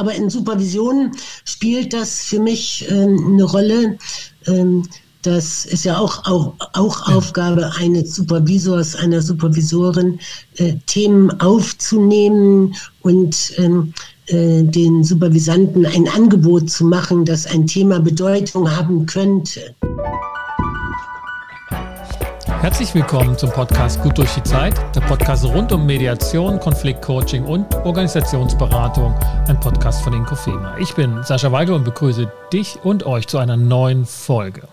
aber in Supervision spielt das für mich ähm, eine Rolle. Ähm, das ist ja auch, auch, auch Aufgabe eines Supervisors, einer Supervisorin, äh, Themen aufzunehmen und ähm, äh, den Supervisanten ein Angebot zu machen, dass ein Thema Bedeutung haben könnte. Herzlich willkommen zum Podcast Gut durch die Zeit, der Podcast rund um Mediation, Konfliktcoaching und Organisationsberatung, ein Podcast von Inkofema. Ich bin Sascha Weigel und begrüße dich und euch zu einer neuen Folge.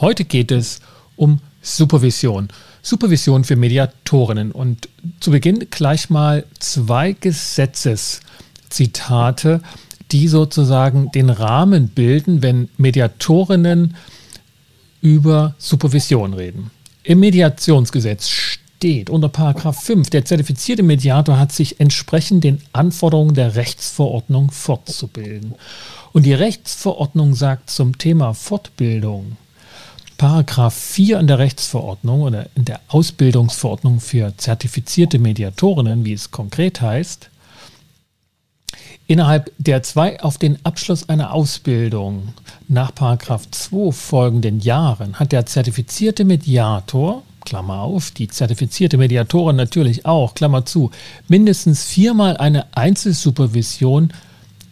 Heute geht es um Supervision. Supervision für Mediatorinnen. Und zu Beginn gleich mal zwei Gesetzeszitate, die sozusagen den Rahmen bilden, wenn Mediatorinnen über Supervision reden. Im Mediationsgesetz steht unter Paragraph 5, der zertifizierte Mediator hat sich entsprechend den Anforderungen der Rechtsverordnung fortzubilden. Und die Rechtsverordnung sagt zum Thema Fortbildung, Paragraph 4 in der Rechtsverordnung oder in der Ausbildungsverordnung für zertifizierte Mediatorinnen, wie es konkret heißt, Innerhalb der zwei auf den Abschluss einer Ausbildung nach 2 folgenden Jahren hat der zertifizierte Mediator, Klammer auf, die zertifizierte Mediatorin natürlich auch, Klammer zu, mindestens viermal eine Einzelsupervision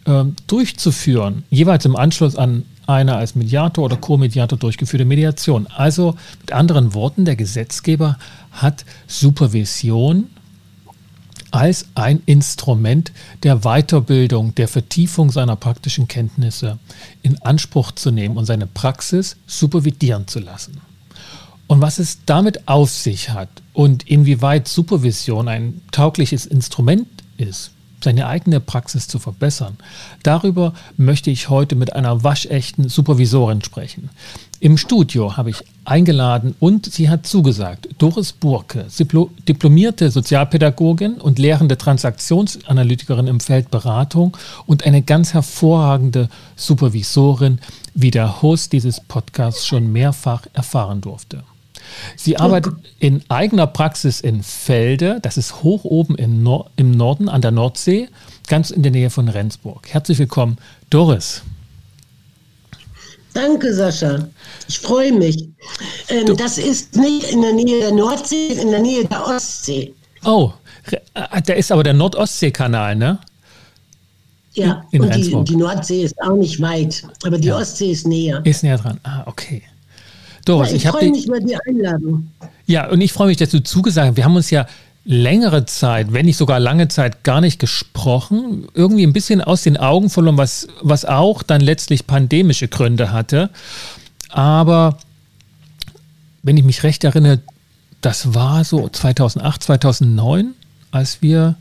äh, durchzuführen, jeweils im Anschluss an eine als Mediator oder Co-Mediator durchgeführte Mediation. Also mit anderen Worten, der Gesetzgeber hat Supervision als ein Instrument der Weiterbildung, der Vertiefung seiner praktischen Kenntnisse in Anspruch zu nehmen und seine Praxis supervidieren zu lassen. Und was es damit auf sich hat und inwieweit Supervision ein taugliches Instrument ist, seine eigene Praxis zu verbessern. Darüber möchte ich heute mit einer waschechten Supervisorin sprechen. Im Studio habe ich eingeladen und sie hat zugesagt. Doris Burke, diplomierte Sozialpädagogin und lehrende Transaktionsanalytikerin im Feld Beratung und eine ganz hervorragende Supervisorin, wie der Host dieses Podcasts schon mehrfach erfahren durfte. Sie arbeitet in eigener Praxis in Felde, das ist hoch oben Nor im Norden an der Nordsee, ganz in der Nähe von Rendsburg. Herzlich willkommen, Doris. Danke, Sascha. Ich freue mich. Ähm, das ist nicht in der Nähe der Nordsee, in der Nähe der Ostsee. Oh, äh, da ist aber der Nordostseekanal, ne? Ja, in und die, die, Nordsee ist auch nicht weit, aber die ja. Ostsee ist näher. Ist näher dran. Ah, okay. Doris, ja, ich, ich freue mich über die Einladung. Ja, und ich freue mich, dass du zugesagt hast. Wir haben uns ja längere Zeit, wenn nicht sogar lange Zeit, gar nicht gesprochen. Irgendwie ein bisschen aus den Augen verloren, was, was auch dann letztlich pandemische Gründe hatte. Aber wenn ich mich recht erinnere, das war so 2008, 2009, als wir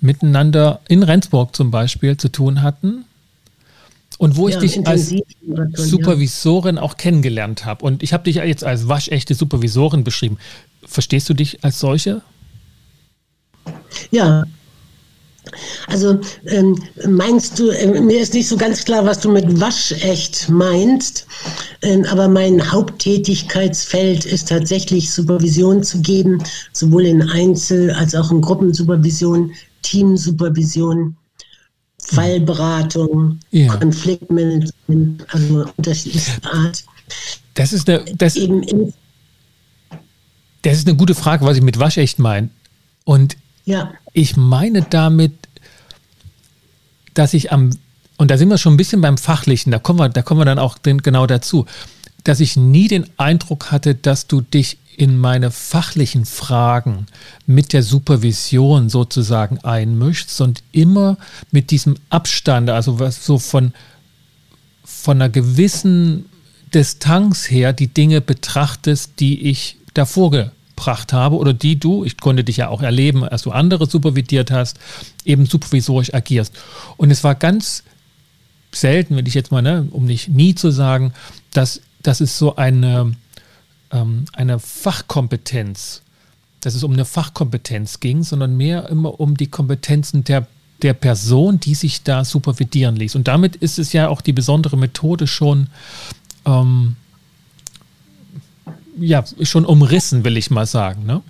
miteinander in Rendsburg zum Beispiel zu tun hatten. Und wo ja, ich dich als Supervisorin ja. auch kennengelernt habe. Und ich habe dich jetzt als waschechte Supervisorin beschrieben. Verstehst du dich als solche? Ja. Also ähm, meinst du, äh, mir ist nicht so ganz klar, was du mit waschecht meinst, äh, aber mein Haupttätigkeitsfeld ist tatsächlich Supervision zu geben, sowohl in Einzel- als auch in Gruppensupervision, Teamsupervision Fallberatung, ja. Konfliktmanagement, also unterschiedlichster Art. Das ist eine, das, das ist eine gute Frage, was ich mit waschecht meine. Und ja. ich meine damit, dass ich am, und da sind wir schon ein bisschen beim Fachlichen, da kommen wir, da kommen wir dann auch genau dazu, dass ich nie den Eindruck hatte, dass du dich in meine fachlichen Fragen mit der Supervision sozusagen einmischst und immer mit diesem Abstand, also was so von, von einer gewissen Distanz her die Dinge betrachtest, die ich davor gebracht habe oder die du, ich konnte dich ja auch erleben, als du andere supervidiert hast, eben supervisorisch agierst. Und es war ganz selten, wenn ich jetzt mal, ne, um nicht nie zu sagen, dass, dass es so eine ähm, eine Fachkompetenz, dass es um eine Fachkompetenz ging, sondern mehr immer um die Kompetenzen der, der Person, die sich da supervidieren ließ. Und damit ist es ja auch die besondere Methode schon, ähm, ja, schon umrissen, will ich mal sagen. Ne?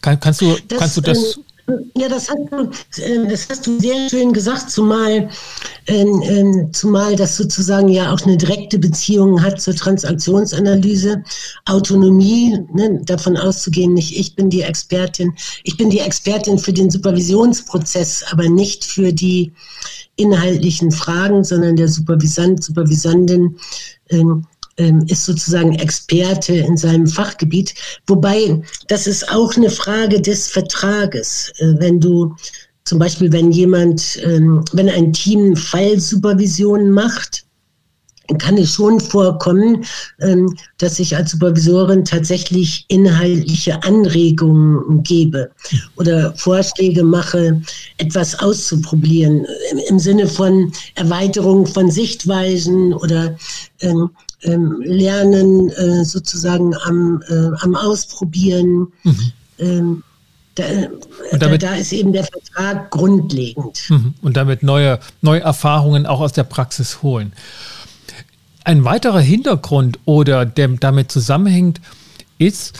Kann, kannst, du, das, kannst du das Ja, das hast, du, äh, das hast du sehr schön gesagt, zumal, ähm, ähm, zumal das sozusagen ja auch eine direkte Beziehung hat zur Transaktionsanalyse, Autonomie, ne, davon auszugehen, nicht ich bin die Expertin, ich bin die Expertin für den Supervisionsprozess, aber nicht für die inhaltlichen Fragen, sondern der Supervisant, Supervisandin ähm, ähm, ist sozusagen Experte in seinem Fachgebiet. Wobei, das ist auch eine Frage des Vertrages. Äh, wenn du zum Beispiel, wenn jemand, ähm, wenn ein Team Fallsupervision macht, kann es schon vorkommen, ähm, dass ich als Supervisorin tatsächlich inhaltliche Anregungen gebe oder Vorschläge mache, etwas auszuprobieren im Sinne von Erweiterung von Sichtweisen oder ähm, Lernen äh, sozusagen am, äh, am Ausprobieren. Mhm. Da, damit, da, ist eben der Vertrag grundlegend. Mhm. Und damit neue, neue Erfahrungen auch aus der Praxis holen. Ein weiterer Hintergrund oder der damit zusammenhängt, ist,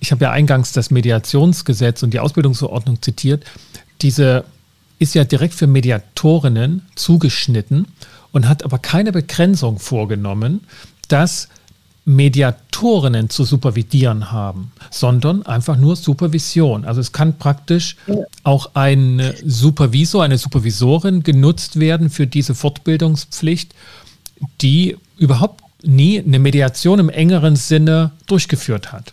ich habe ja eingangs das Mediationsgesetz und die Ausbildungsverordnung zitiert, diese ist ja direkt für Mediatorinnen zugeschnitten und hat aber keine Begrenzung vorgenommen, dass Mediatorinnen zu supervidieren haben, sondern einfach nur Supervision. Also es kann praktisch auch ein Supervisor, eine Supervisorin genutzt werden für diese Fortbildungspflicht, die überhaupt nie eine Mediation im engeren Sinne durchgeführt hat.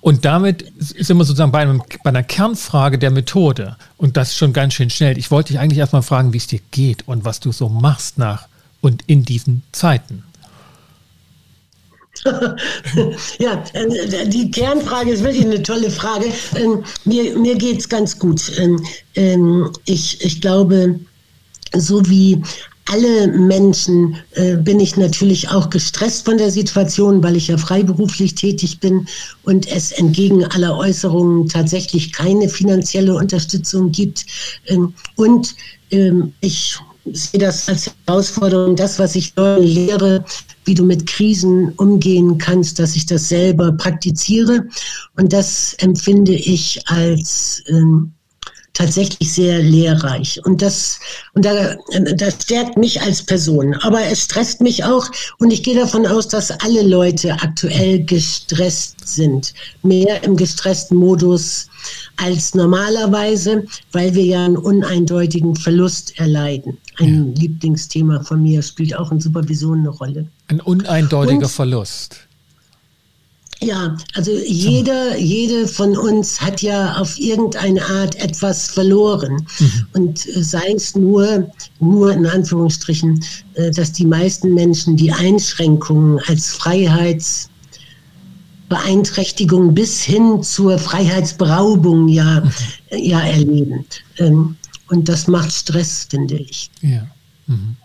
Und damit sind wir sozusagen bei, einem, bei, einer Kernfrage der Methode. Und das schon ganz schön schnell. Ich wollte dich eigentlich erstmal fragen, wie es dir geht und was du so machst nach und in diesen Zeiten. ja, äh, die Kernfrage ist wirklich eine tolle Frage. Ähm, mir, mir geht es ganz gut. Ähm, ähm, ich, ich glaube, so wie alle Menschen äh, bin ich natürlich auch gestresst von der Situation, weil ich ja freiberuflich tätig bin und es entgegen aller Äußerungen tatsächlich keine finanzielle Unterstützung gibt. Ähm, und ähm, ich sehe das als Herausforderung, das, was ich lehre, wie du mit Krisen umgehen kannst, dass ich das selber praktiziere. Und das empfinde ich als ähm, tatsächlich sehr lehrreich. Und das, und da, das stärkt mich als Person. Aber es stresst mich auch. Und ich gehe davon aus, dass alle Leute aktuell gestresst sind. Mehr im gestressten Modus als normalerweise, weil wir ja einen uneindeutigen Verlust erleiden. Ein ja. Lieblingsthema von mir spielt auch in Supervision eine Rolle. Ein uneindeutiger und, Verlust. Ja, also jeder, jede von uns hat ja auf irgendeine Art etwas verloren. Mhm. Und äh, sei es nur, nur in Anführungsstrichen, äh, dass die meisten Menschen die Einschränkungen als Freiheitsbeeinträchtigung bis hin zur Freiheitsberaubung ja, mhm. ja erleben. Ähm, und das macht Stress, finde ich. Ja. Mhm.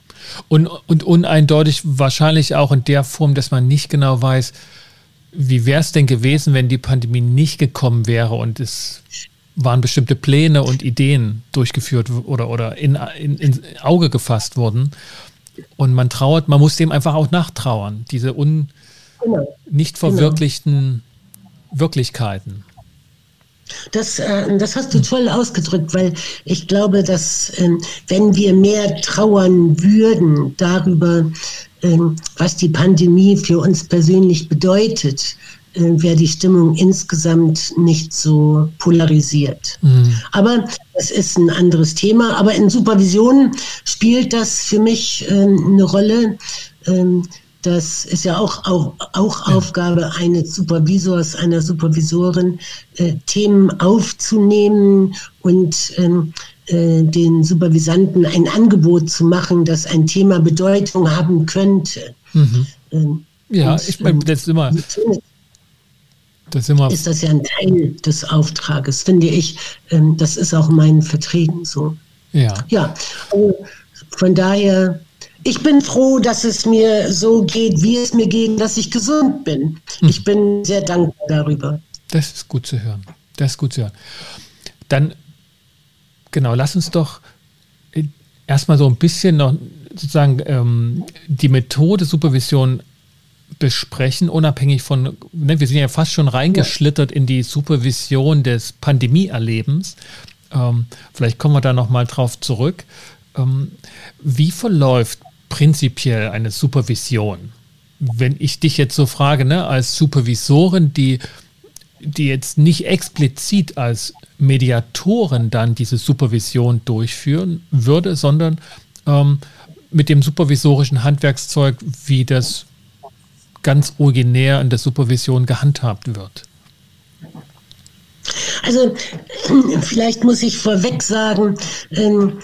Und, und uneindeutig wahrscheinlich auch in der Form, dass man nicht genau weiß, wie wäre es denn gewesen, wenn die Pandemie nicht gekommen wäre und es waren bestimmte Pläne und Ideen durchgeführt oder, oder in, in, ins Auge gefasst worden? Und man trauert, man muss dem einfach auch nachtrauern, diese un, genau. nicht genau. verwirklichten genau. Wirklichkeiten. Das, äh, das hast du toll ausgedrückt, weil ich glaube, dass äh, wenn wir mehr trauern würden darüber, ähm, was die Pandemie für uns persönlich bedeutet, äh, wäre die Stimmung insgesamt nicht so polarisiert. Mhm. Aber das ist ein anderes Thema. Aber in Supervision spielt das für mich ähm, eine Rolle. Das ist ja auch, auch, auch Aufgabe eines Supervisors, einer Supervisorin, äh, Themen aufzunehmen und ähm, äh, den Supervisanten ein Angebot zu machen, dass ein Thema Bedeutung haben könnte. Mhm. Ähm, ja, und, ich meine, ähm, das ist immer. Das ist, immer ist das ja ein Teil des Auftrages, finde ich. Ähm, das ist auch in meinen Verträgen so. Ja. Ja, also von daher, ich bin froh, dass es mir so geht, wie es mir geht, dass ich gesund bin. Mhm. Ich bin sehr dankbar darüber. Das ist gut zu hören. Das ist gut zu hören. Dann Genau, lass uns doch äh, erstmal so ein bisschen noch sozusagen ähm, die Methode Supervision besprechen, unabhängig von, ne, wir sind ja fast schon reingeschlittert in die Supervision des Pandemieerlebens. Ähm, vielleicht kommen wir da nochmal drauf zurück. Ähm, wie verläuft prinzipiell eine Supervision? Wenn ich dich jetzt so frage, ne, als Supervisorin, die, die jetzt nicht explizit als Mediatoren dann diese Supervision durchführen würde, sondern ähm, mit dem supervisorischen Handwerkszeug, wie das ganz originär in der Supervision gehandhabt wird? Also vielleicht muss ich vorweg sagen, ähm,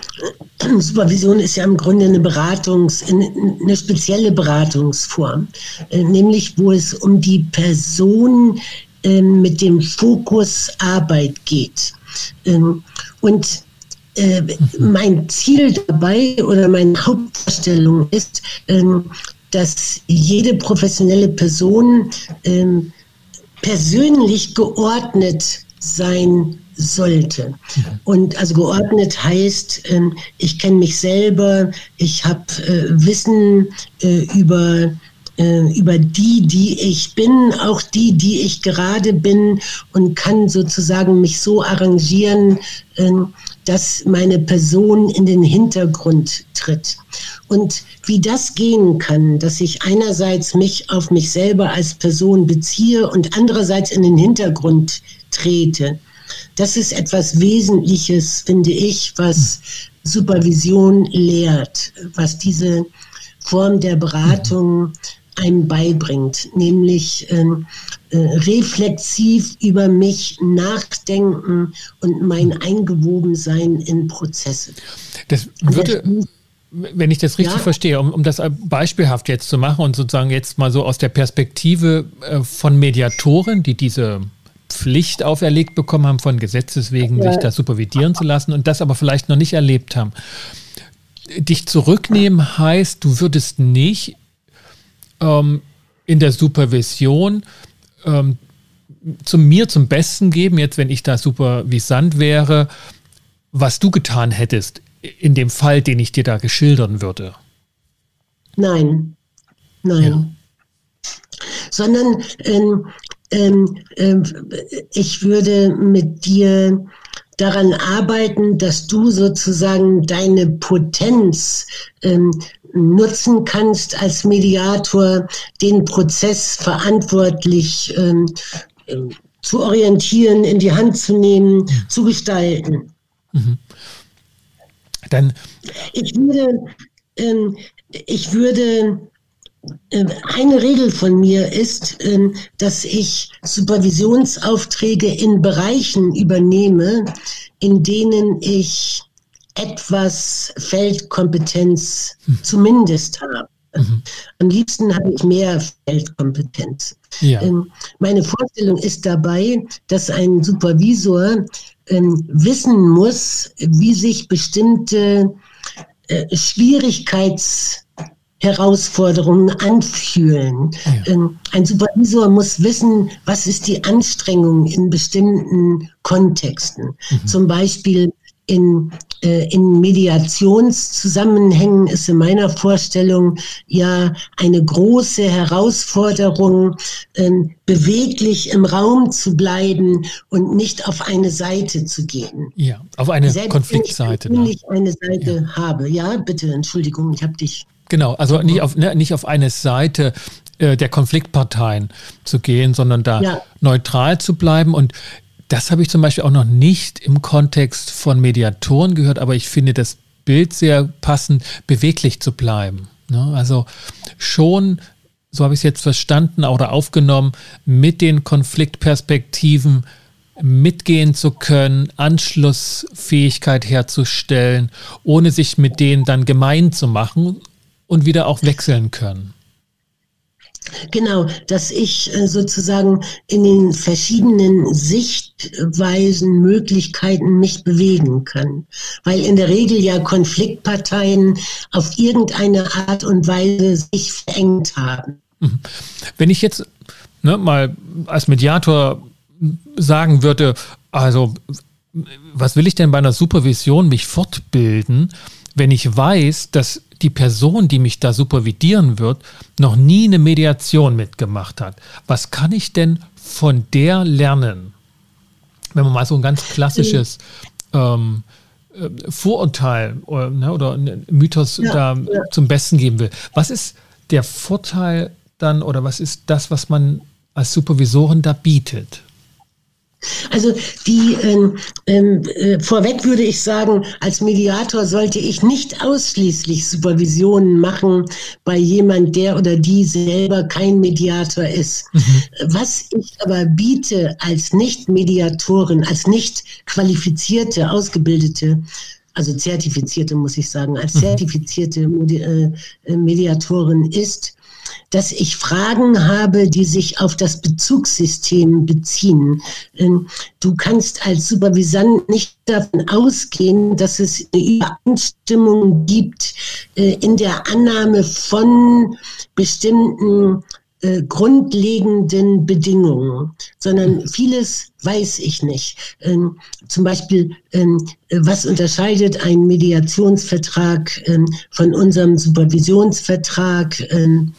Supervision ist ja im Grunde eine Beratungs, eine spezielle Beratungsform, äh, nämlich wo es um die Person äh, mit dem Fokus Arbeit geht. Ähm, und äh, mein Ziel dabei oder meine Hauptvorstellung ist, ähm, dass jede professionelle Person ähm, persönlich geordnet sein sollte. Und also geordnet heißt, ähm, ich kenne mich selber, ich habe äh, Wissen äh, über äh, über die, die ich bin, auch die, die ich gerade bin und kann sozusagen mich so arrangieren, ähm, dass meine Person in den Hintergrund tritt. Und wie das gehen kann, dass ich einerseits mich auf mich selber als Person beziehe und andererseits in den Hintergrund trete, das ist etwas Wesentliches, finde ich, was Supervision lehrt, was diese Form der Beratung einem beibringt, nämlich ähm, äh, reflexiv über mich nachdenken und mein Eingewobensein in Prozesse. Das würde, wenn ich das richtig ja. verstehe, um, um das beispielhaft jetzt zu machen und sozusagen jetzt mal so aus der Perspektive äh, von Mediatoren, die diese Pflicht auferlegt bekommen haben, von Gesetzes wegen ja. sich das supervidieren zu lassen und das aber vielleicht noch nicht erlebt haben. Dich zurücknehmen heißt, du würdest nicht ähm, in der Supervision ähm, zu mir zum Besten geben, jetzt wenn ich da supervisant wäre, was du getan hättest in dem Fall, den ich dir da geschildern würde? Nein, nein. Ja. Sondern ähm, ähm, äh, ich würde mit dir daran arbeiten, dass du sozusagen deine Potenz ähm, nutzen kannst als Mediator, den Prozess verantwortlich ähm, zu orientieren, in die Hand zu nehmen, mhm. zu gestalten. Mhm. Dann ich würde, ähm, ich würde eine Regel von mir ist, ähm, dass ich Supervisionsaufträge in Bereichen übernehme, in denen ich etwas Feldkompetenz mhm. zumindest habe. Mhm. Am liebsten habe ich mehr Feldkompetenz. Ja. Ähm, meine Vorstellung ist dabei, dass ein Supervisor ähm, wissen muss, wie sich bestimmte äh, Schwierigkeitsherausforderungen anfühlen. Ja. Ähm, ein Supervisor muss wissen, was ist die Anstrengung in bestimmten Kontexten. Mhm. Zum Beispiel in, äh, in Mediationszusammenhängen ist in meiner Vorstellung ja eine große Herausforderung, ähm, beweglich im Raum zu bleiben und nicht auf eine Seite zu gehen. Ja, auf eine Selbst Konfliktseite. Wenn ich ne? eine Seite ja. habe. Ja, bitte, Entschuldigung, ich habe dich. Genau, also nicht auf, ne, nicht auf eine Seite äh, der Konfliktparteien zu gehen, sondern da ja. neutral zu bleiben. Und das habe ich zum Beispiel auch noch nicht im Kontext von Mediatoren gehört, aber ich finde das Bild sehr passend, beweglich zu bleiben. Ne? Also schon, so habe ich es jetzt verstanden oder aufgenommen, mit den Konfliktperspektiven mitgehen zu können, Anschlussfähigkeit herzustellen, ohne sich mit denen dann gemein zu machen und wieder auch wechseln können. Genau, dass ich äh, sozusagen in den verschiedenen Sichtweisen, Möglichkeiten mich bewegen kann. Weil in der Regel ja Konfliktparteien auf irgendeine Art und Weise sich verengt haben. Mhm. Wenn ich jetzt ne, mal als Mediator sagen würde, also was will ich denn bei einer Supervision mich fortbilden? wenn ich weiß, dass die Person, die mich da supervidieren wird, noch nie eine Mediation mitgemacht hat. Was kann ich denn von der lernen? Wenn man mal so ein ganz klassisches ähm, äh, Vorurteil oder, ne, oder Mythos ja, da ja. zum Besten geben will. Was ist der Vorteil dann oder was ist das, was man als Supervisorin da bietet? Also die ähm, ähm, äh, vorweg würde ich sagen, als Mediator sollte ich nicht ausschließlich Supervisionen machen bei jemand, der oder die selber kein Mediator ist. Mhm. Was ich aber biete als Nicht-Mediatorin, als nicht qualifizierte, ausgebildete also zertifizierte, muss ich sagen, als mhm. zertifizierte äh, Mediatorin ist, dass ich Fragen habe, die sich auf das Bezugssystem beziehen. Du kannst als Supervisant nicht davon ausgehen, dass es eine Übereinstimmung gibt äh, in der Annahme von bestimmten äh, grundlegenden Bedingungen, sondern vieles weiß ich nicht. Ähm, zum Beispiel, ähm, was unterscheidet ein Mediationsvertrag ähm, von unserem Supervisionsvertrag? Mhm.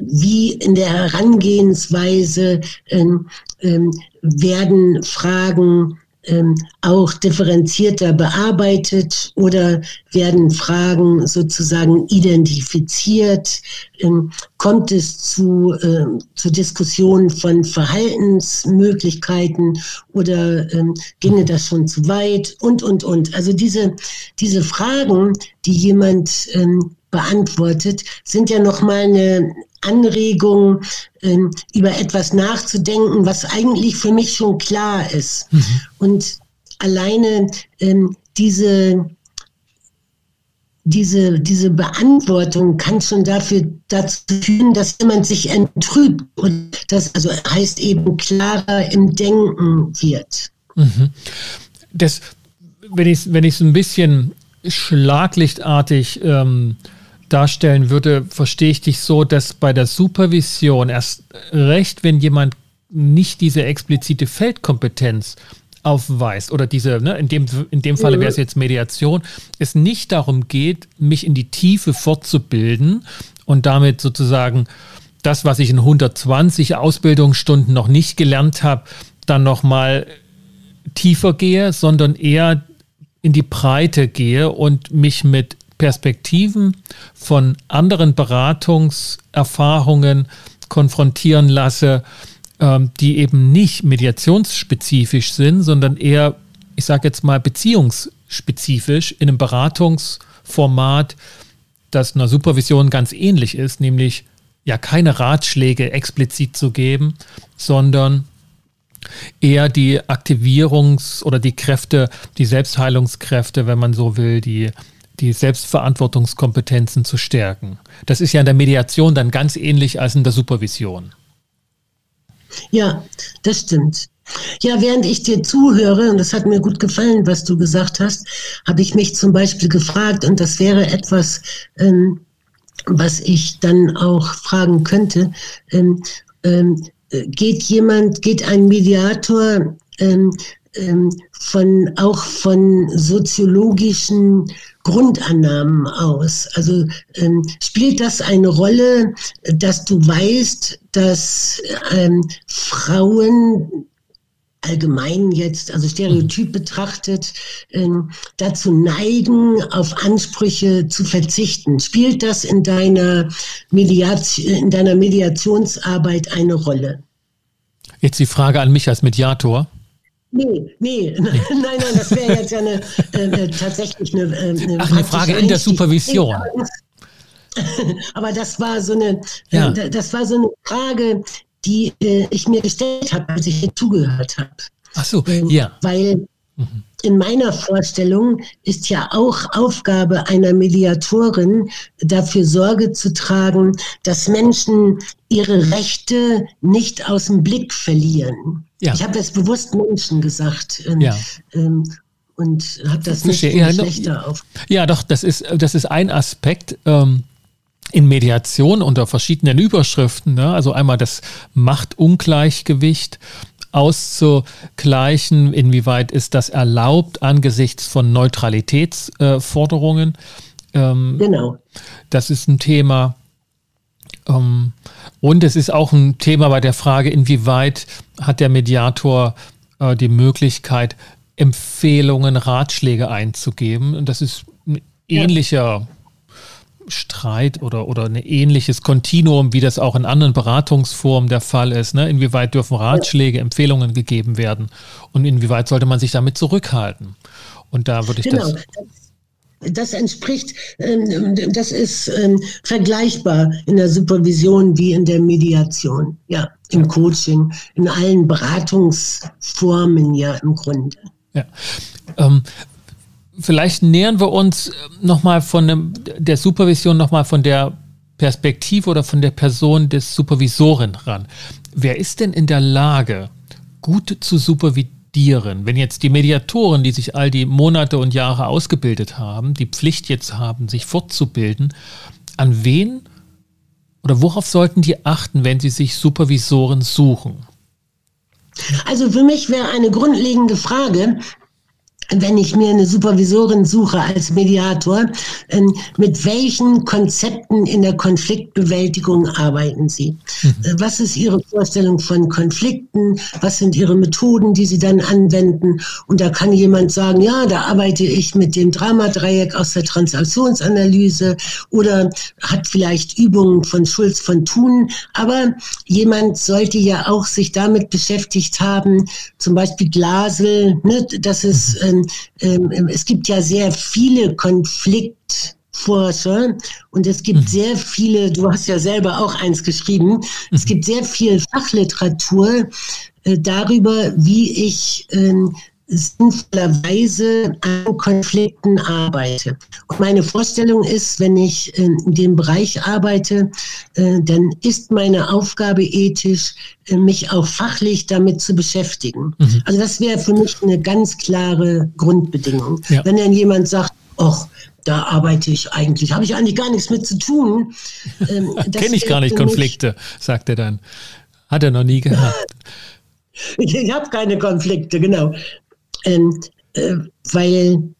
Wie in der Herangehensweise ähm, ähm, werden Fragen ähm, auch differenzierter bearbeitet oder werden Fragen sozusagen identifiziert? Ähm, kommt es zu, äh, zu Diskussionen von Verhaltensmöglichkeiten oder ähm, ginge das schon zu weit? Und, und, und. Also diese, diese Fragen, die jemand ähm, beantwortet, sind ja nochmal eine Anregung, ähm, über etwas nachzudenken, was eigentlich für mich schon klar ist. Mhm. Und alleine ähm, diese, diese, diese Beantwortung kann schon dafür dazu führen, dass jemand sich entrübt und das also heißt eben klarer im Denken wird. Mhm. Das, wenn ich es wenn ein bisschen schlaglichtartig ähm, darstellen würde, verstehe ich dich so, dass bei der Supervision erst recht, wenn jemand nicht diese explizite Feldkompetenz aufweist oder diese, ne, in dem, in dem Falle wäre es jetzt Mediation, es nicht darum geht, mich in die Tiefe fortzubilden und damit sozusagen das, was ich in 120 Ausbildungsstunden noch nicht gelernt habe, dann nochmal tiefer gehe, sondern eher in die Breite gehe und mich mit Perspektiven von anderen Beratungserfahrungen konfrontieren lasse, ähm, die eben nicht mediationsspezifisch sind, sondern eher, ich sage jetzt mal, beziehungsspezifisch in einem Beratungsformat, das einer Supervision ganz ähnlich ist, nämlich ja keine Ratschläge explizit zu geben, sondern eher die Aktivierungs- oder die Kräfte, die Selbstheilungskräfte, wenn man so will, die die Selbstverantwortungskompetenzen zu stärken. Das ist ja in der Mediation dann ganz ähnlich als in der Supervision. Ja, das stimmt. Ja, während ich dir zuhöre, und das hat mir gut gefallen, was du gesagt hast, habe ich mich zum Beispiel gefragt, und das wäre etwas, ähm, was ich dann auch fragen könnte, ähm, ähm, geht jemand, geht ein Mediator ähm, von, auch von soziologischen Grundannahmen aus? Also ähm, spielt das eine Rolle, dass du weißt, dass ähm, Frauen allgemein jetzt, also stereotyp betrachtet, ähm, dazu neigen, auf Ansprüche zu verzichten. Spielt das in deiner, Mediation, in deiner Mediationsarbeit eine Rolle? Jetzt die Frage an mich als Mediator. Nee, nee, nein, nein, das wäre jetzt ja eine, äh, tatsächlich eine, äh, eine, Ach, eine Frage in der Supervision. Aber das war so eine, ja. äh, das war so eine Frage, die äh, ich mir gestellt habe, als ich hier zugehört habe. Ach so, ähm, ja. Weil mhm in meiner Vorstellung ist ja auch Aufgabe einer Mediatorin, dafür Sorge zu tragen, dass Menschen ihre Rechte nicht aus dem Blick verlieren. Ja. Ich habe jetzt bewusst Menschen gesagt. Ähm, ja. Ähm, und habe das nicht ja, schlechter auf. Ja, doch, das ist, das ist ein Aspekt. Ähm in Mediation unter verschiedenen Überschriften, ne? also einmal das Machtungleichgewicht, auszugleichen? Inwieweit ist das erlaubt angesichts von Neutralitätsforderungen? Ähm, genau. Das ist ein Thema. Ähm, und es ist auch ein Thema bei der Frage, inwieweit hat der Mediator äh, die Möglichkeit, Empfehlungen, Ratschläge einzugeben. Und das ist ein ähnlicher ja. Streit oder, oder ein ähnliches Kontinuum, wie das auch in anderen Beratungsformen der Fall ist. Ne? Inwieweit dürfen Ratschläge, Empfehlungen gegeben werden und inwieweit sollte man sich damit zurückhalten? Und da würde ich genau. das das entspricht, ähm, das ist ähm, vergleichbar in der Supervision wie in der Mediation, ja, im Coaching, in allen Beratungsformen ja im Grunde. Ja. Ähm, vielleicht nähern wir uns nochmal von der Supervision nochmal von der Perspektive oder von der Person des Supervisoren ran. Wer ist denn in der Lage, gut zu supervidieren, wenn jetzt die Mediatoren, die sich all die Monate und Jahre ausgebildet haben, die Pflicht jetzt haben, sich fortzubilden, an wen oder worauf sollten die achten, wenn sie sich Supervisoren suchen? Also für mich wäre eine grundlegende Frage, wenn ich mir eine Supervisorin suche als Mediator, ähm, mit welchen Konzepten in der Konfliktbewältigung arbeiten Sie? Mhm. Äh, was ist Ihre Vorstellung von Konflikten? Was sind Ihre Methoden, die Sie dann anwenden? Und da kann jemand sagen, ja, da arbeite ich mit dem Dramadreieck aus der Transaktionsanalyse oder hat vielleicht Übungen von Schulz von Thun. Aber jemand sollte ja auch sich damit beschäftigt haben, zum Beispiel Glasel, ne, das ist mhm. Ähm, ähm, es gibt ja sehr viele Konfliktforscher und es gibt mhm. sehr viele, du hast ja selber auch eins geschrieben, mhm. es gibt sehr viel Fachliteratur äh, darüber, wie ich ähm, sinnvollerweise an Konflikten arbeite. Und meine Vorstellung ist, wenn ich in dem Bereich arbeite, äh, dann ist meine Aufgabe ethisch, äh, mich auch fachlich damit zu beschäftigen. Mhm. Also das wäre für mich eine ganz klare Grundbedingung. Ja. Wenn dann jemand sagt, ach, da arbeite ich eigentlich, habe ich eigentlich gar nichts mit zu tun. Ähm, Kenne ich gar nicht Konflikte, sagt er dann. Hat er noch nie gehabt. ich habe keine Konflikte, genau. Ähm, äh, weil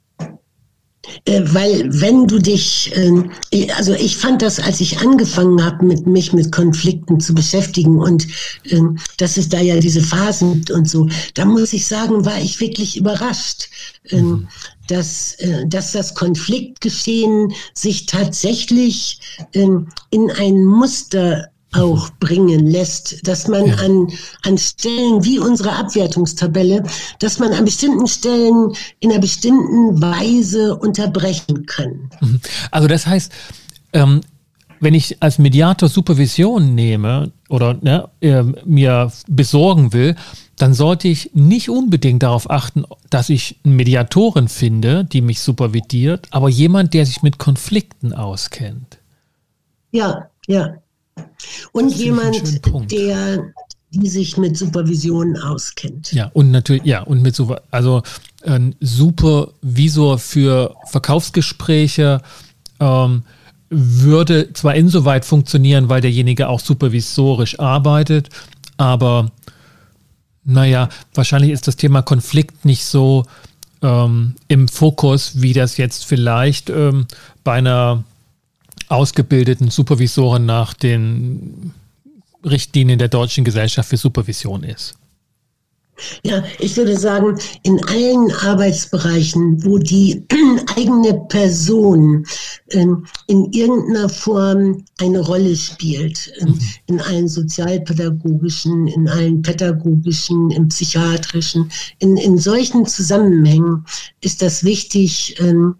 äh, weil wenn du dich, äh, also ich fand das, als ich angefangen habe, mit mich mit Konflikten zu beschäftigen und äh, dass es da ja diese Phasen und so, da muss ich sagen, war ich wirklich überrascht, ähm, mhm. dass, äh, dass das Konfliktgeschehen sich tatsächlich ähm, in ein Muster auch bringen lässt, dass man ja. an, an Stellen wie unsere Abwertungstabelle, dass man an bestimmten Stellen in einer bestimmten Weise unterbrechen kann. Mhm. Also das heißt, ähm, wenn ich als Mediator Supervision nehme oder ne, äh, mir besorgen will, dann sollte ich nicht unbedingt darauf achten, dass ich eine Mediatorin finde, die mich supervidiert, aber jemand, der sich mit Konflikten auskennt. Ja, ja. Und jemand, der die sich mit Supervision auskennt. Ja, und natürlich, ja, und mit Super, also ein Supervisor für Verkaufsgespräche ähm, würde zwar insoweit funktionieren, weil derjenige auch supervisorisch arbeitet, aber naja, wahrscheinlich ist das Thema Konflikt nicht so ähm, im Fokus, wie das jetzt vielleicht ähm, bei einer ausgebildeten Supervisoren nach den Richtlinien der Deutschen Gesellschaft für Supervision ist? Ja, ich würde sagen, in allen Arbeitsbereichen, wo die eigene Person ähm, in irgendeiner Form eine Rolle spielt, ähm, mhm. in allen sozialpädagogischen, in allen pädagogischen, im psychiatrischen, in, in solchen Zusammenhängen ist das wichtig, ähm,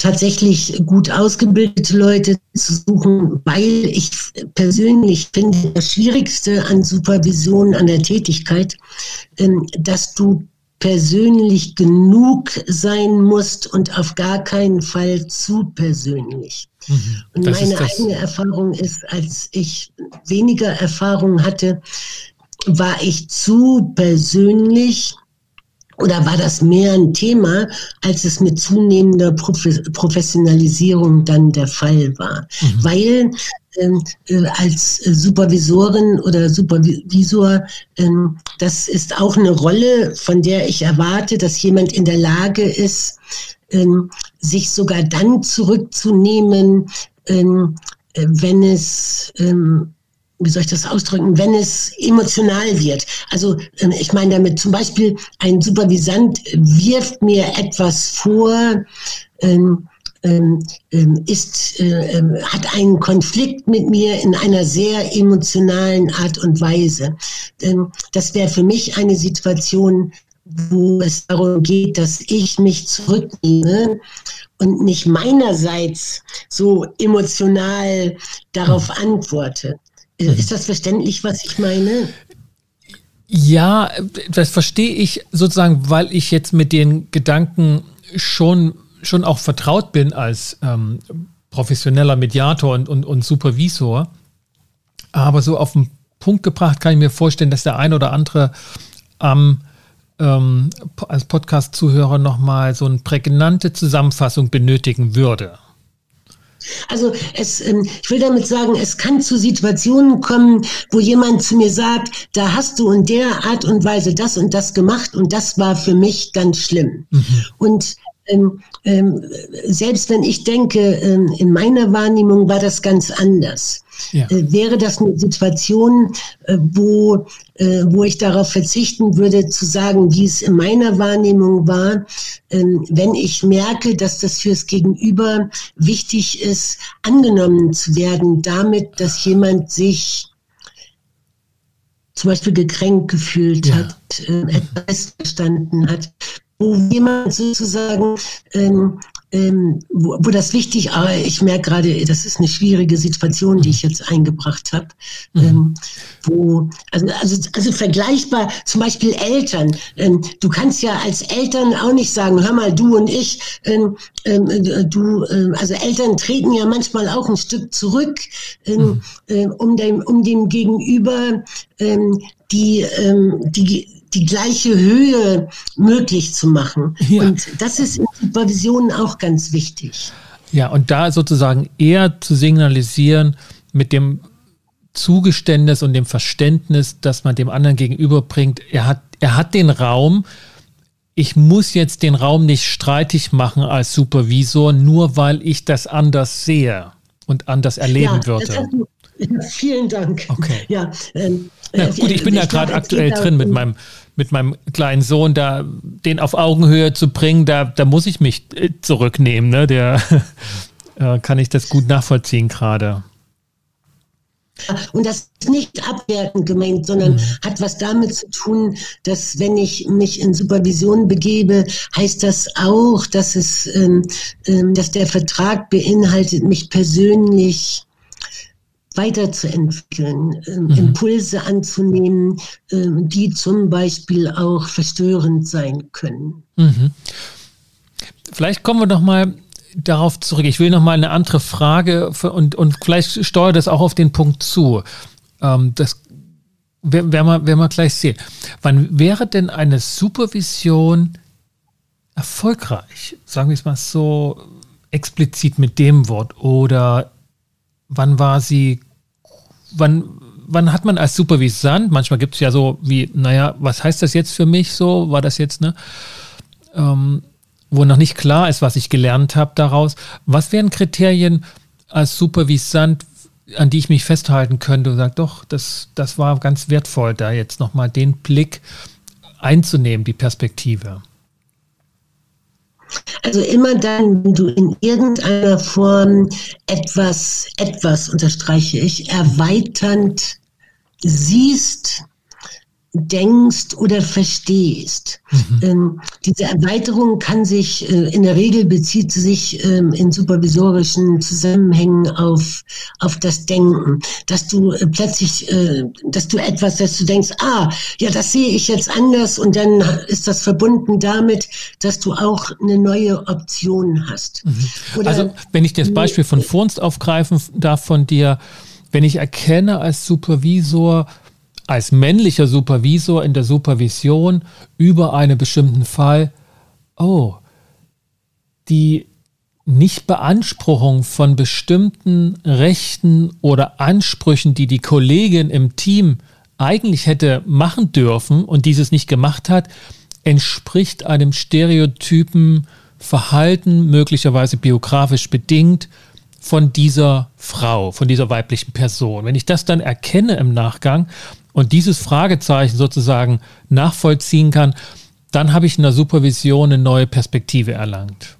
tatsächlich gut ausgebildete Leute zu suchen, weil ich persönlich finde, das Schwierigste an Supervision, an der Tätigkeit, ähm, dass du persönlich genug sein musst und auf gar keinen Fall zu persönlich. Mhm, und meine eigene Erfahrung ist, als ich weniger Erfahrung hatte, war ich zu persönlich oder war das mehr ein Thema, als es mit zunehmender Professionalisierung dann der Fall war? Mhm. Weil ähm, äh, als Supervisorin oder Supervisor, ähm, das ist auch eine Rolle, von der ich erwarte, dass jemand in der Lage ist, ähm, sich sogar dann zurückzunehmen, ähm, äh, wenn es ähm, wie soll ich das ausdrücken, wenn es emotional wird. Also ähm, ich meine damit zum Beispiel, ein Supervisant wirft mir etwas vor, ähm, ähm, ähm ist, äh, ähm, hat einen Konflikt mit mir in einer sehr emotionalen Art und Weise. Ähm, das wäre für mich eine Situation, wo es darum geht, dass ich mich zurücknehme und nicht meinerseits so emotional darauf antworte. Mhm. Ist das verständlich, was ich meine? Ja, das verstehe ich sozusagen, weil ich jetzt mit den Gedanken schon, schon auch vertraut bin als ähm, professioneller Mediator und, und, und Supervisor. Aber so auf den Punkt gebracht kann ich mir vorstellen, dass der ein oder andere ähm, ähm, als Podcast-Zuhörer nochmal so eine prägnante Zusammenfassung benötigen würde. Also es, ähm, ich will damit sagen, es kann zu Situationen kommen, wo jemand zu mir sagt, da hast du in der Art und Weise das und das gemacht und das war für mich ganz schlimm. Mhm. Und ähm, ähm, selbst wenn ich denke, ähm, in meiner Wahrnehmung war das ganz anders. Ja. Äh, wäre das eine Situation, äh, wo, äh, wo ich darauf verzichten würde, zu sagen, wie es in meiner Wahrnehmung war, ähm, wenn ich merke, dass das fürs Gegenüber wichtig ist, angenommen zu werden, damit, dass jemand sich zum Beispiel gekränkt gefühlt ja. hat, äh, etwas verstanden hat, wo jemand sozusagen, ähm, ähm, wo, wo das wichtig, aber ich merke gerade, das ist eine schwierige Situation, die ich jetzt eingebracht habe, mhm. ähm, wo, also, also, also vergleichbar, zum Beispiel Eltern. Ähm, du kannst ja als Eltern auch nicht sagen, hör mal, du und ich, ähm, ähm, du, ähm, also Eltern treten ja manchmal auch ein Stück zurück, mhm. äh, um dem, um dem Gegenüber die, die die gleiche Höhe möglich zu machen. Ja. Und das ist in Supervisionen auch ganz wichtig. Ja, und da sozusagen eher zu signalisieren mit dem Zugeständnis und dem Verständnis, dass man dem anderen gegenüberbringt, er hat, er hat den Raum, ich muss jetzt den Raum nicht streitig machen als Supervisor, nur weil ich das anders sehe und anders erleben ja, würde. Ja, vielen Dank. Okay. Ja, ähm, Na, gut, ich bin ja gerade aktuell drin mit meinem, mit meinem kleinen Sohn, da den auf Augenhöhe zu bringen, da, da muss ich mich äh, zurücknehmen. Ne? Der äh, kann ich das gut nachvollziehen gerade. Und das ist nicht abwertend gemeint, sondern mhm. hat was damit zu tun, dass wenn ich mich in Supervision begebe, heißt das auch, dass es, ähm, ähm, dass der Vertrag beinhaltet, mich persönlich weiterzuentwickeln, ähm, mhm. Impulse anzunehmen, ähm, die zum Beispiel auch verstörend sein können. Mhm. Vielleicht kommen wir noch mal darauf zurück. Ich will noch mal eine andere Frage und, und vielleicht steuert das auch auf den Punkt zu. Ähm, das werden wir, werden wir gleich sehen. Wann wäre denn eine Supervision erfolgreich? Sagen wir es mal so explizit mit dem Wort. Oder wann war sie, wann, wann hat man als Supervisant, manchmal gibt es ja so wie, naja, was heißt das jetzt für mich so, war das jetzt, ne? Ähm, wo noch nicht klar ist, was ich gelernt habe daraus. Was wären Kriterien als Supervisant, an die ich mich festhalten könnte und sage, doch, das, das war ganz wertvoll, da jetzt nochmal den Blick einzunehmen, die Perspektive? Also immer dann, wenn du in irgendeiner Form etwas, etwas unterstreiche ich, erweiternd siehst, denkst oder verstehst. Mhm. Ähm, diese Erweiterung kann sich, äh, in der Regel bezieht sie sich ähm, in supervisorischen Zusammenhängen auf, auf das Denken, dass du äh, plötzlich, äh, dass du etwas, dass du denkst, ah, ja, das sehe ich jetzt anders und dann ist das verbunden damit, dass du auch eine neue Option hast. Mhm. also, wenn ich das Beispiel von Furnst aufgreifen darf von dir, wenn ich erkenne als Supervisor, als männlicher Supervisor in der Supervision über einen bestimmten Fall, oh, die Nichtbeanspruchung von bestimmten Rechten oder Ansprüchen, die die Kollegin im Team eigentlich hätte machen dürfen und dieses nicht gemacht hat, entspricht einem stereotypen Verhalten, möglicherweise biografisch bedingt, von dieser Frau, von dieser weiblichen Person. Wenn ich das dann erkenne im Nachgang und dieses Fragezeichen sozusagen nachvollziehen kann, dann habe ich in der Supervision eine neue Perspektive erlangt.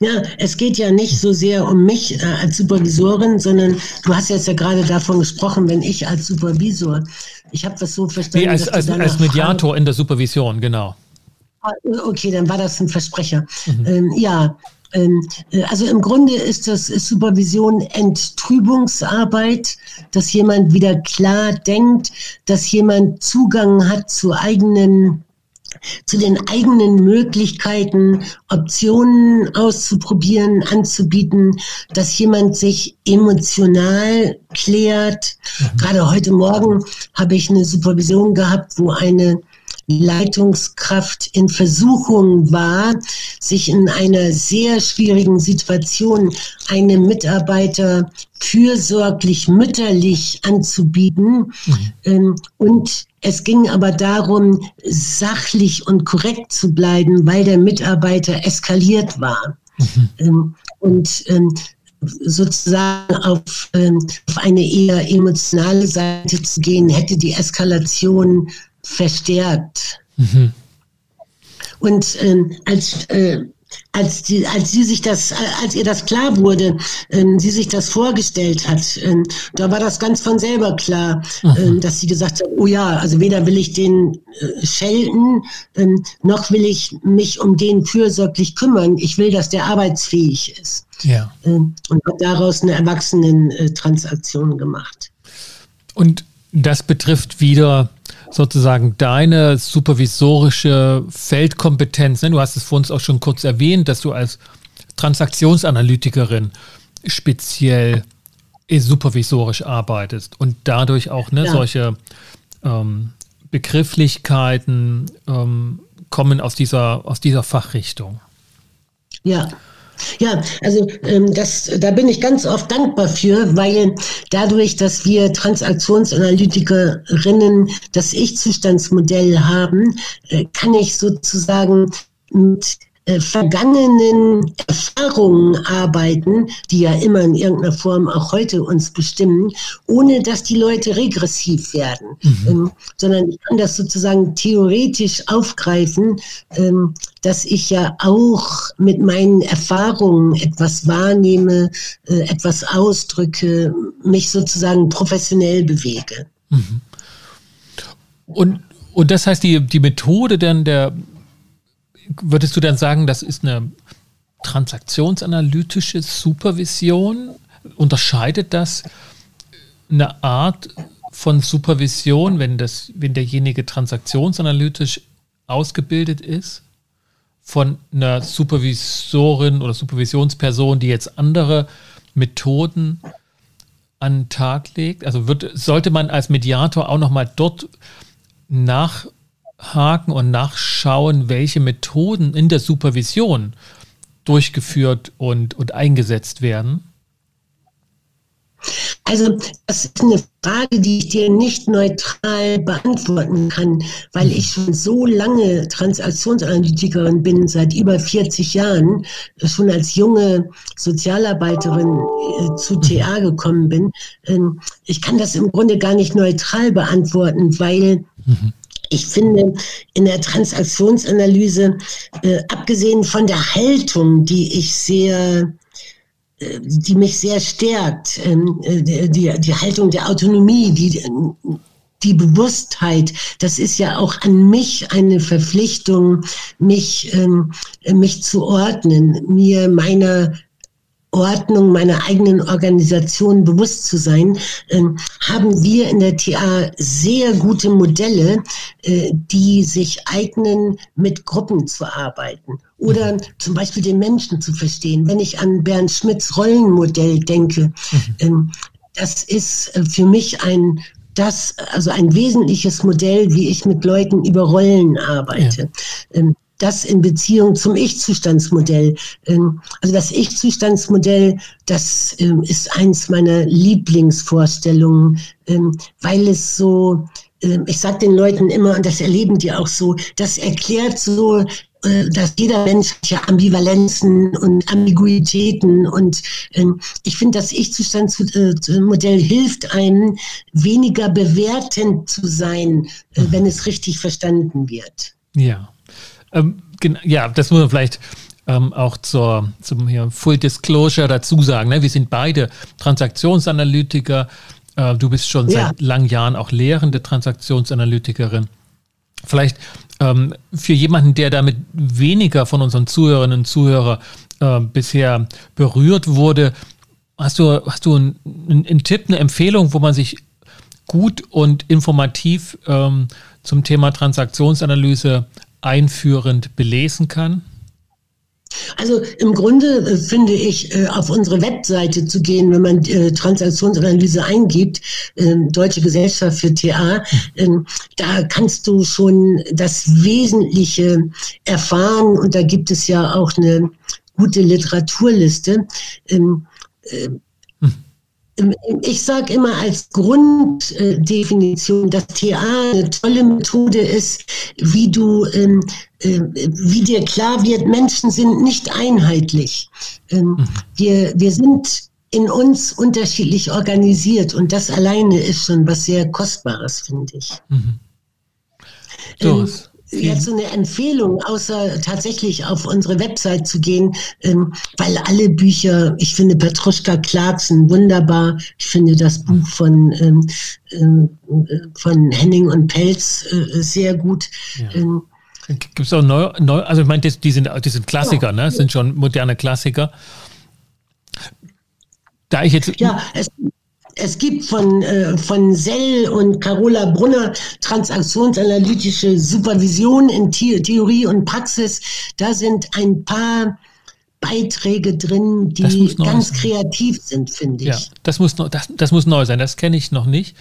Ja, es geht ja nicht so sehr um mich äh, als Supervisorin, sondern du hast jetzt ja gerade davon gesprochen, wenn ich als Supervisor, ich habe das so verstanden. Nee, als, als, als Mediator Frage, in der Supervision, genau. Ah, okay, dann war das ein Versprecher. Mhm. Ähm, ja, also im Grunde ist das Supervision Enttrübungsarbeit, dass jemand wieder klar denkt, dass jemand Zugang hat zu eigenen zu den eigenen Möglichkeiten, Optionen auszuprobieren, anzubieten, dass jemand sich emotional klärt. Mhm. Gerade heute Morgen habe ich eine Supervision gehabt, wo eine Leitungskraft in Versuchung war, sich in einer sehr schwierigen Situation einem Mitarbeiter fürsorglich mütterlich anzubieten. Mhm. Ähm, und es ging aber darum, sachlich und korrekt zu bleiben, weil der Mitarbeiter eskaliert war. Mhm. Ähm, und ähm, sozusagen auf, auf eine eher emotionale Seite zu gehen, hätte die Eskalation verstärkt. Mhm. Und ähm, als, äh, als, die, als sie sich das, als ihr das klar wurde, ähm, sie sich das vorgestellt hat, ähm, da war das ganz von selber klar, ähm, dass sie gesagt hat, oh ja, also weder will ich den äh, schelten, ähm, noch will ich mich um den fürsorglich kümmern. Ich will, dass der arbeitsfähig ist. Ja. Ähm, und hat daraus eine Erwachsenen-Transaktion gemacht. Und das betrifft wieder sozusagen deine supervisorische Feldkompetenz. Ne? Du hast es vor uns auch schon kurz erwähnt, dass du als Transaktionsanalytikerin speziell supervisorisch arbeitest und dadurch auch ne, ja. solche ähm, Begrifflichkeiten ähm, kommen aus dieser, aus dieser Fachrichtung. Ja, ja, also ähm, das, da bin ich ganz oft dankbar für, weil dadurch, dass wir Transaktionsanalytikerinnen das Ich-Zustandsmodell haben, äh, kann ich sozusagen mit äh, vergangenen Erfahrungen arbeiten, die ja immer in irgendeiner Form auch heute uns bestimmen, ohne dass die Leute regressiv werden, mhm. ähm, sondern ich kann das sozusagen theoretisch aufgreifen, ähm, dass ich ja auch mit meinen Erfahrungen etwas wahrnehme, äh, etwas ausdrücke, mich sozusagen professionell bewege. Mhm. Und, und das heißt, die, die Methode dann der würdest du dann sagen, das ist eine transaktionsanalytische Supervision? Unterscheidet das eine Art von Supervision, wenn, das, wenn derjenige transaktionsanalytisch ausgebildet ist, von einer Supervisorin oder Supervisionsperson, die jetzt andere Methoden an den Tag legt? Also wird, sollte man als Mediator auch nochmal dort nach nachhaken und nachschauen, welche Methoden in der Supervision durchgeführt und, und eingesetzt werden? Also das ist eine Frage, die ich dir nicht neutral beantworten kann, weil ich schon so lange Transaktionsanalytikerin bin, seit über 40 Jahren, schon als junge Sozialarbeiterin äh, zu TA gekommen bin. Ähm, ich kann das im Grunde gar nicht neutral beantworten, weil mhm ich finde, in der Transaktionsanalyse, äh, abgesehen von der Haltung, die ich sehr, äh, die mich sehr stärkt, ähm, äh, die, die Haltung der Autonomie, die, die Bewusstheit, das ist ja auch an mich eine Verpflichtung, mich, ähm, mich zu ordnen, mir meiner Ordnung meiner eigenen Organisation bewusst zu sein, äh, haben wir in der TA sehr gute Modelle, äh, die sich eignen, mit Gruppen zu arbeiten oder zum Beispiel den Menschen zu verstehen. Wenn ich an Bernd Schmidts Rollenmodell denke, mhm. äh, das ist äh, für mich ein das, also ein wesentliches Modell, wie ich mit Leuten über Rollen arbeite. Ja. Das in Beziehung zum Ich-Zustandsmodell. Ähm, also das Ich-Zustandsmodell, das ähm, ist eins meiner Lieblingsvorstellungen, ähm, weil es so, ich sage den Leuten immer, und das erleben die auch so, das erklärt so, äh, dass jeder Mensch ja Ambivalenzen und Ambiguitäten und ich finde, das Ich-Zustandsmodell hilft einem, weniger bewertend zu sein, äh, wenn es richtig verstanden wird. Ja. Ähm, ja, das muss man vielleicht ähm, auch zur, zum hier Full Disclosure dazu sagen. Ne? Wir sind beide Transaktionsanalytiker. Äh, du bist schon ja. seit langen Jahren auch lehrende Transaktionsanalytikerin. Vielleicht ähm, für jemanden, der damit weniger von unseren Zuhörerinnen und Zuhörern äh, bisher berührt wurde, hast du, hast du einen, einen, Tipp, eine Empfehlung, wo man sich gut und informativ ähm, zum Thema Transaktionsanalyse einführend belesen kann? Also im Grunde äh, finde ich, äh, auf unsere Webseite zu gehen, wenn man äh, Transaktionsanalyse eingibt, äh, Deutsche Gesellschaft für TA, ähm, da kannst du schon das Wesentliche erfahren und da gibt es ja auch eine gute Literaturliste. Ähm, ähm, ich sage immer als Grunddefinition, dass TA eine tolle Methode ist, wie du, ähm, äh, wie dir klar wird, Menschen sind nicht einheitlich. Ähm, mhm. wir, wir sind in uns unterschiedlich organisiert und das alleine ist schon was sehr Kostbares, finde ich. Mhm. Doris. Jetzt so eine Empfehlung, außer tatsächlich auf unsere Website zu gehen, ähm, weil alle Bücher, ich finde Petruschka Clarkson wunderbar, ich finde das Buch von, ähm, äh, von Henning und Pelz äh, sehr gut. Ja. Ähm, Gibt es auch neu, neu, also ich meine, die sind, die sind Klassiker, ja. ne? Das sind schon moderne Klassiker. Da ich jetzt. Ja, es, es gibt von, äh, von Sell und Carola Brunner transaktionsanalytische Supervision in The Theorie und Praxis. Da sind ein paar Beiträge drin, die ganz sein. kreativ sind, finde ich. Ja, das muss, das, das muss neu sein. Das kenne ich noch nicht.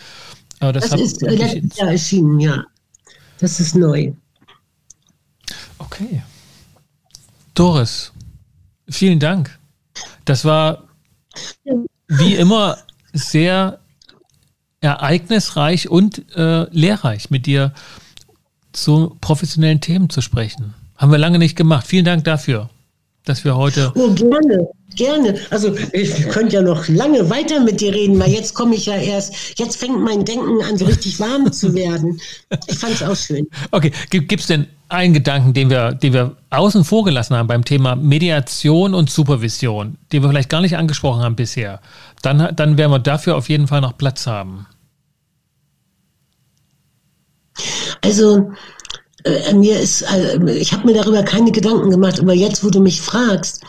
Aber das, das ist letztes Jahr erschienen, ja. Das ist neu. Okay. Doris, vielen Dank. Das war wie immer sehr ereignisreich und äh, lehrreich, mit dir zu professionellen Themen zu sprechen. Haben wir lange nicht gemacht. Vielen Dank dafür, dass wir heute. Oh, gerne, gerne. Also, ich könnte ja noch lange weiter mit dir reden, weil jetzt komme ich ja erst, jetzt fängt mein Denken an, so richtig warm zu werden. Ich fand es auch schön. Okay, gibt es denn einen Gedanken, den wir, den wir außen vor gelassen haben beim Thema Mediation und Supervision, den wir vielleicht gar nicht angesprochen haben bisher? Dann, dann werden wir dafür auf jeden Fall noch Platz haben. Also, äh, mir ist, äh, ich habe mir darüber keine Gedanken gemacht, aber jetzt, wo du mich fragst,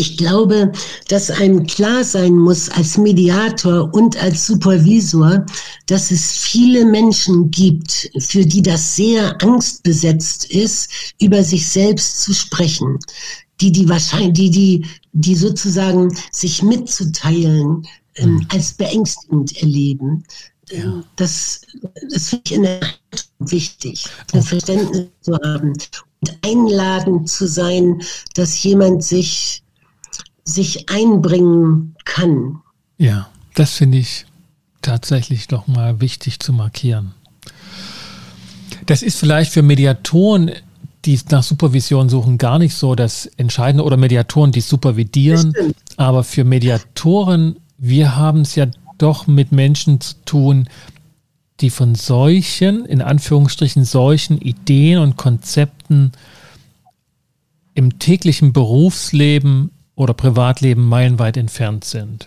ich glaube, dass einem klar sein muss als Mediator und als Supervisor, dass es viele Menschen gibt, für die das sehr angstbesetzt ist, über sich selbst zu sprechen, die die wahrscheinlich, die die die sozusagen sich mitzuteilen ähm, mhm. als beängstigend erleben. Ja. Ähm, das, das finde ich in der Tat wichtig, ein Verständnis zu haben und einladend zu sein, dass jemand sich, sich einbringen kann. Ja, das finde ich tatsächlich doch mal wichtig zu markieren. Das ist vielleicht für Mediatoren die nach Supervision suchen, gar nicht so das Entscheidende oder Mediatoren, die supervidieren. Aber für Mediatoren, wir haben es ja doch mit Menschen zu tun, die von solchen, in Anführungsstrichen, solchen Ideen und Konzepten im täglichen Berufsleben oder Privatleben meilenweit entfernt sind.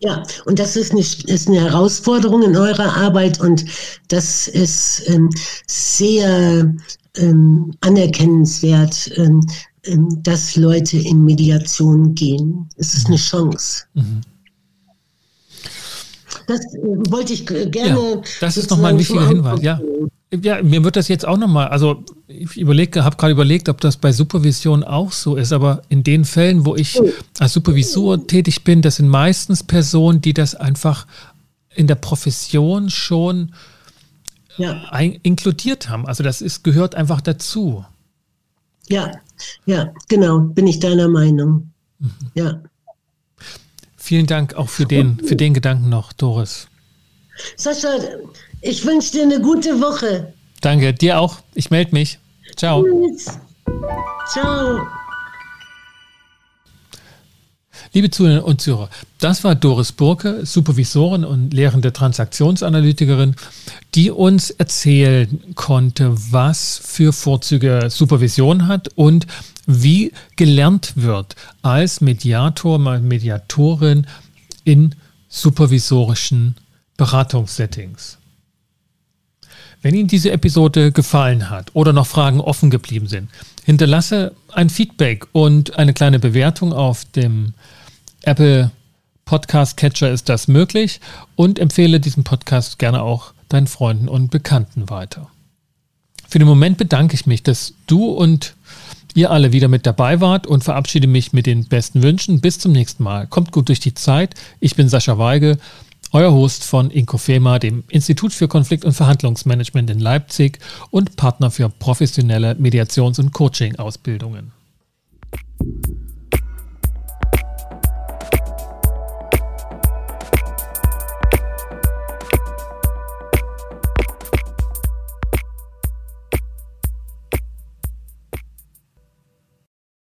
Ja, und das ist eine, ist eine Herausforderung in eurer Arbeit und das ist ähm, sehr ähm, anerkennenswert, ähm, ähm, dass Leute in Mediation gehen. Es ist eine Chance. Mhm. Das äh, wollte ich gerne. Ja, das ist nochmal ein wichtiger Hinweis, ja. Ja, mir wird das jetzt auch nochmal, also ich überlege, habe gerade überlegt, ob das bei Supervision auch so ist, aber in den Fällen, wo ich als Supervisor tätig bin, das sind meistens Personen, die das einfach in der Profession schon ja. ein, inkludiert haben. Also das ist, gehört einfach dazu. Ja, ja, genau, bin ich deiner Meinung. Mhm. Ja. Vielen Dank auch für den, für den Gedanken noch, Doris. Sascha, ich wünsche dir eine gute Woche. Danke, dir auch. Ich melde mich. Ciao. Tschüss. Ciao. Liebe Zuhörer und Zuhörer, das war Doris Burke, Supervisorin und lehrende Transaktionsanalytikerin, die uns erzählen konnte, was für Vorzüge Supervision hat und wie gelernt wird als Mediator, Mediatorin in supervisorischen Beratungssettings. Wenn Ihnen diese Episode gefallen hat oder noch Fragen offen geblieben sind, hinterlasse ein Feedback und eine kleine Bewertung auf dem Apple Podcast Catcher ist das möglich und empfehle diesen Podcast gerne auch deinen Freunden und Bekannten weiter. Für den Moment bedanke ich mich, dass du und ihr alle wieder mit dabei wart und verabschiede mich mit den besten Wünschen. Bis zum nächsten Mal. Kommt gut durch die Zeit. Ich bin Sascha Weige, euer Host von Inkofema, dem Institut für Konflikt- und Verhandlungsmanagement in Leipzig und Partner für professionelle Mediations- und Coaching-Ausbildungen.